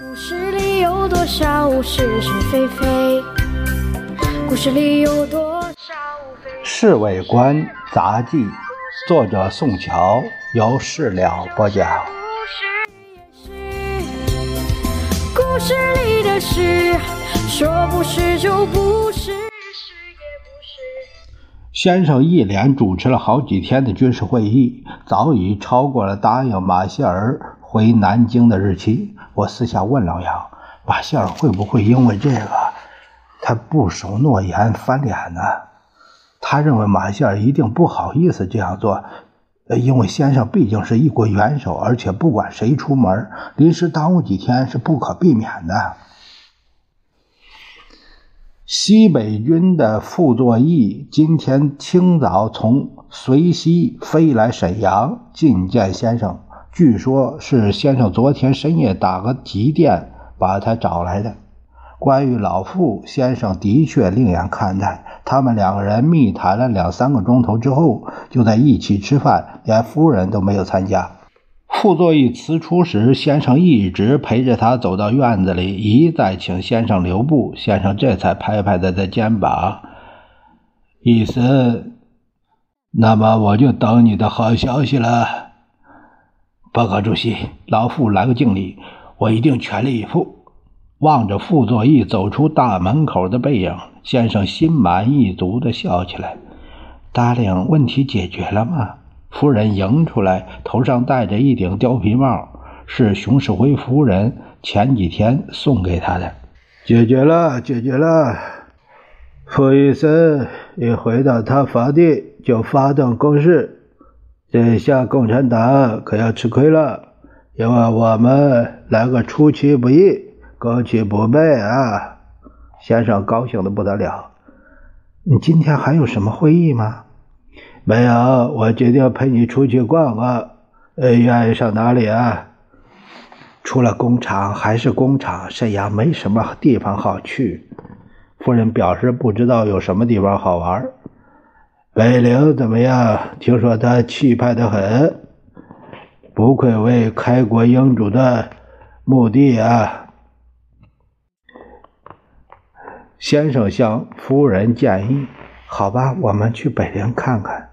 故事里有多少是是非非？故事里有多少非？《侍卫官杂记》，作者宋乔，由事了播讲。故事也是，故事里的事，说不是就不是，是也不是。先生一连主持了好几天的军事会议，早已超过了答应马歇尔回南京的日期。我私下问老杨，马歇尔会不会因为这个，他不守诺言翻脸呢？他认为马歇尔一定不好意思这样做，因为先生毕竟是一国元首，而且不管谁出门，临时耽误几天是不可避免的。西北军的傅作义今天清早从绥西飞来沈阳觐见先生，据说是先生昨天深夜打个急电把他找来的。关于老傅，先生的确另眼看待。他们两个人密谈了两三个钟头之后，就在一起吃饭，连夫人都没有参加。傅作义辞出时，先生一直陪着他走到院子里，一再请先生留步。先生这才拍拍他的肩膀，意思：“那么我就等你的好消息了。”报告主席，老傅来个敬礼，我一定全力以赴。望着傅作义走出大门口的背影，先生心满意足地笑起来。达令，问题解决了吗？夫人迎出来，头上戴着一顶貂皮帽，是熊世辉夫人前几天送给他的。解决了，解决了。傅医生一回到他房地就发动攻势，这下共产党可要吃亏了，因为我们来个出其不意，攻其不备啊！先生高兴的不得了。你今天还有什么会议吗？没有，我决定陪你出去逛逛。呃，愿意上哪里啊？除了工厂还是工厂，沈阳没什么地方好去。夫人表示不知道有什么地方好玩。北陵怎么样？听说他气派的很，不愧为开国英主的墓地啊！先生向夫人建议：“好吧，我们去北陵看看。”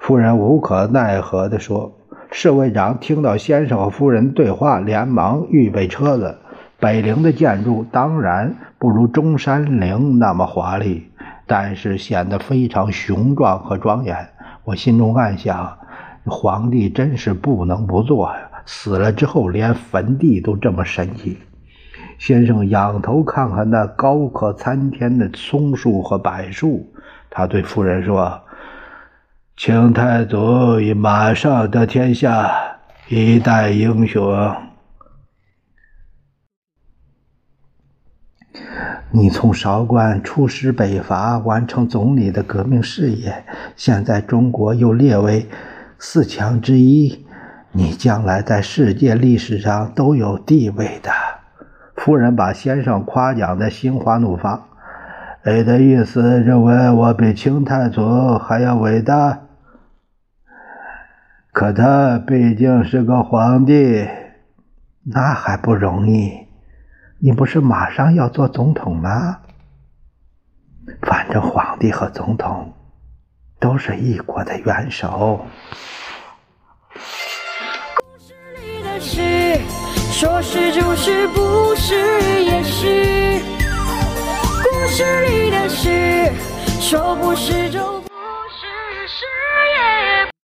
夫人无可奈何地说：“侍卫长听到先生和夫人对话，连忙预备车子。北陵的建筑当然不如中山陵那么华丽，但是显得非常雄壮和庄严。我心中暗想：皇帝真是不能不做呀！死了之后，连坟地都这么神奇。”先生仰头看看那高可参天的松树和柏树，他对夫人说。清太祖已马上得天下，一代英雄。你从韶关出师北伐，完成总理的革命事业，现在中国又列为四强之一，你将来在世界历史上都有地位的。夫人把先生夸奖的心花怒放，你的意思认为我比清太祖还要伟大？可他毕竟是个皇帝，那还不容易？你不是马上要做总统吗？反正皇帝和总统都是一国的元首。故事里的事，说是就是，不是也是。故事里的事，说不是就。